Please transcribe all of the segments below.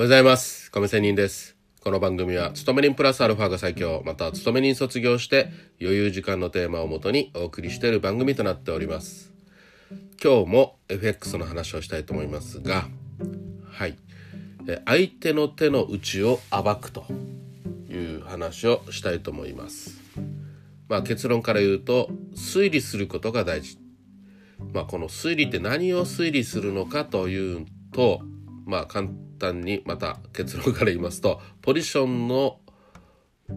おはようございます。亀仙人です。この番組は、勤め人プラスアルファが最強、また勤め人卒業して余裕時間のテーマをもとにお送りしている番組となっております。今日も FX の話をしたいと思いますが、はい。え相手の手の内を暴くという話をしたいと思います。まあ結論から言うと、推理することが大事。まあこの推理って何を推理するのかというと、まあ簡単にまた結論から言いますと、ポジションの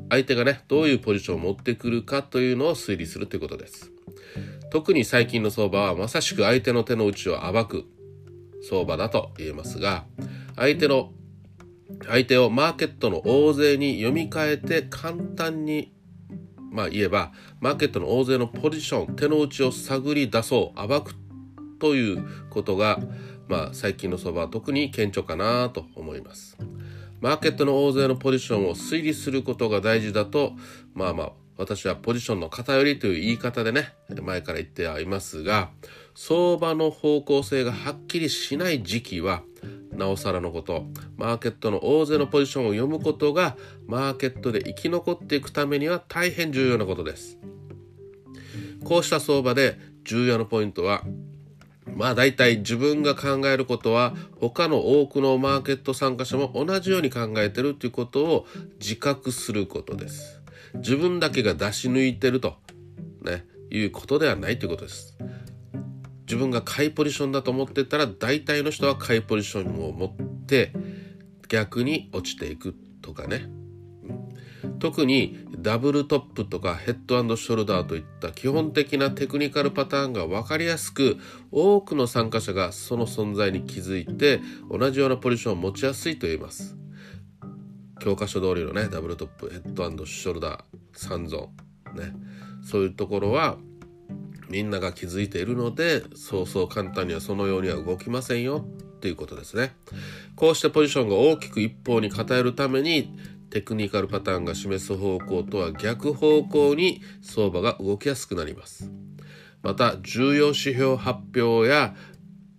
相手がね、どういうポジションを持ってくるかというのを推理するということです。特に最近の相場はまさしく相手の手の内を暴く相場だと言えますが、相手の相手をマーケットの大勢に読み替えて簡単にまあ言えばマーケットの大勢のポジション手の内を探り出そう暴くということがまあ最近の相場は特に顕著かなと思います。マーケットの大勢のポジションを推理することが大事だとまあまあ私はポジションの偏りという言い方でね前から言ってはいますが相場の方向性がはっきりしない時期はなおさらのことマーケットの大勢のポジションを読むことがマーケットで生き残っていくためには大変重要なことです。こうした相場で重要なポイントはまあ大体自分が考えることは他の多くのマーケット参加者も同じように考えてるということを自覚することです。自分だけが出し抜いてると。ね。いうことではないということです。自分が買いポジションだと思ってたら大体の人は買いポジションを持って逆に落ちていくとかね。特にダブルトップとかヘッドショルダーといった基本的なテクニカルパターンが分かりやすく多くの参加者がその存在に気づいて同じようなポジションを持ちやすいと言えます。教科書通りのねダブルトップヘッドショルダー3ゾーンね。そういうところはみんなが気づいているのでそうそう簡単にはそのようには動きませんよっていうことですね。こうしてポジションが大きく一方に偏るためにテクニカルパターンが示す方向とは逆方向に相場が動きやすくなります。また重要指標発表や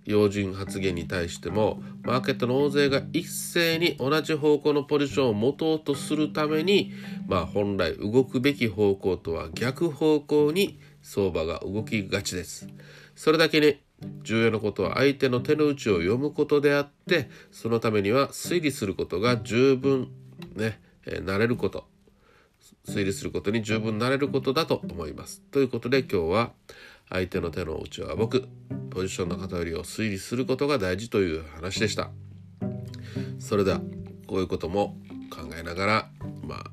要人発言に対してもマーケットの大勢が一斉に同じ方向のポジションを持とうとするためにまあ本来動くべき方向とは逆方向に相場が動きがちです。それだけに重要なことは相手の手の内を読むことであってそのためには推理することが十分ね、えー、慣れること推理することに十分慣れることだと思います。ということで今日は相手の手の内を暴くポジションの偏りを推理することが大事という話でした。それではこういうことも考えながらまあ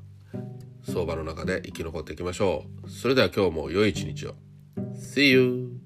相場の中で生き残っていきましょう。それでは今日も良い一日を。See you!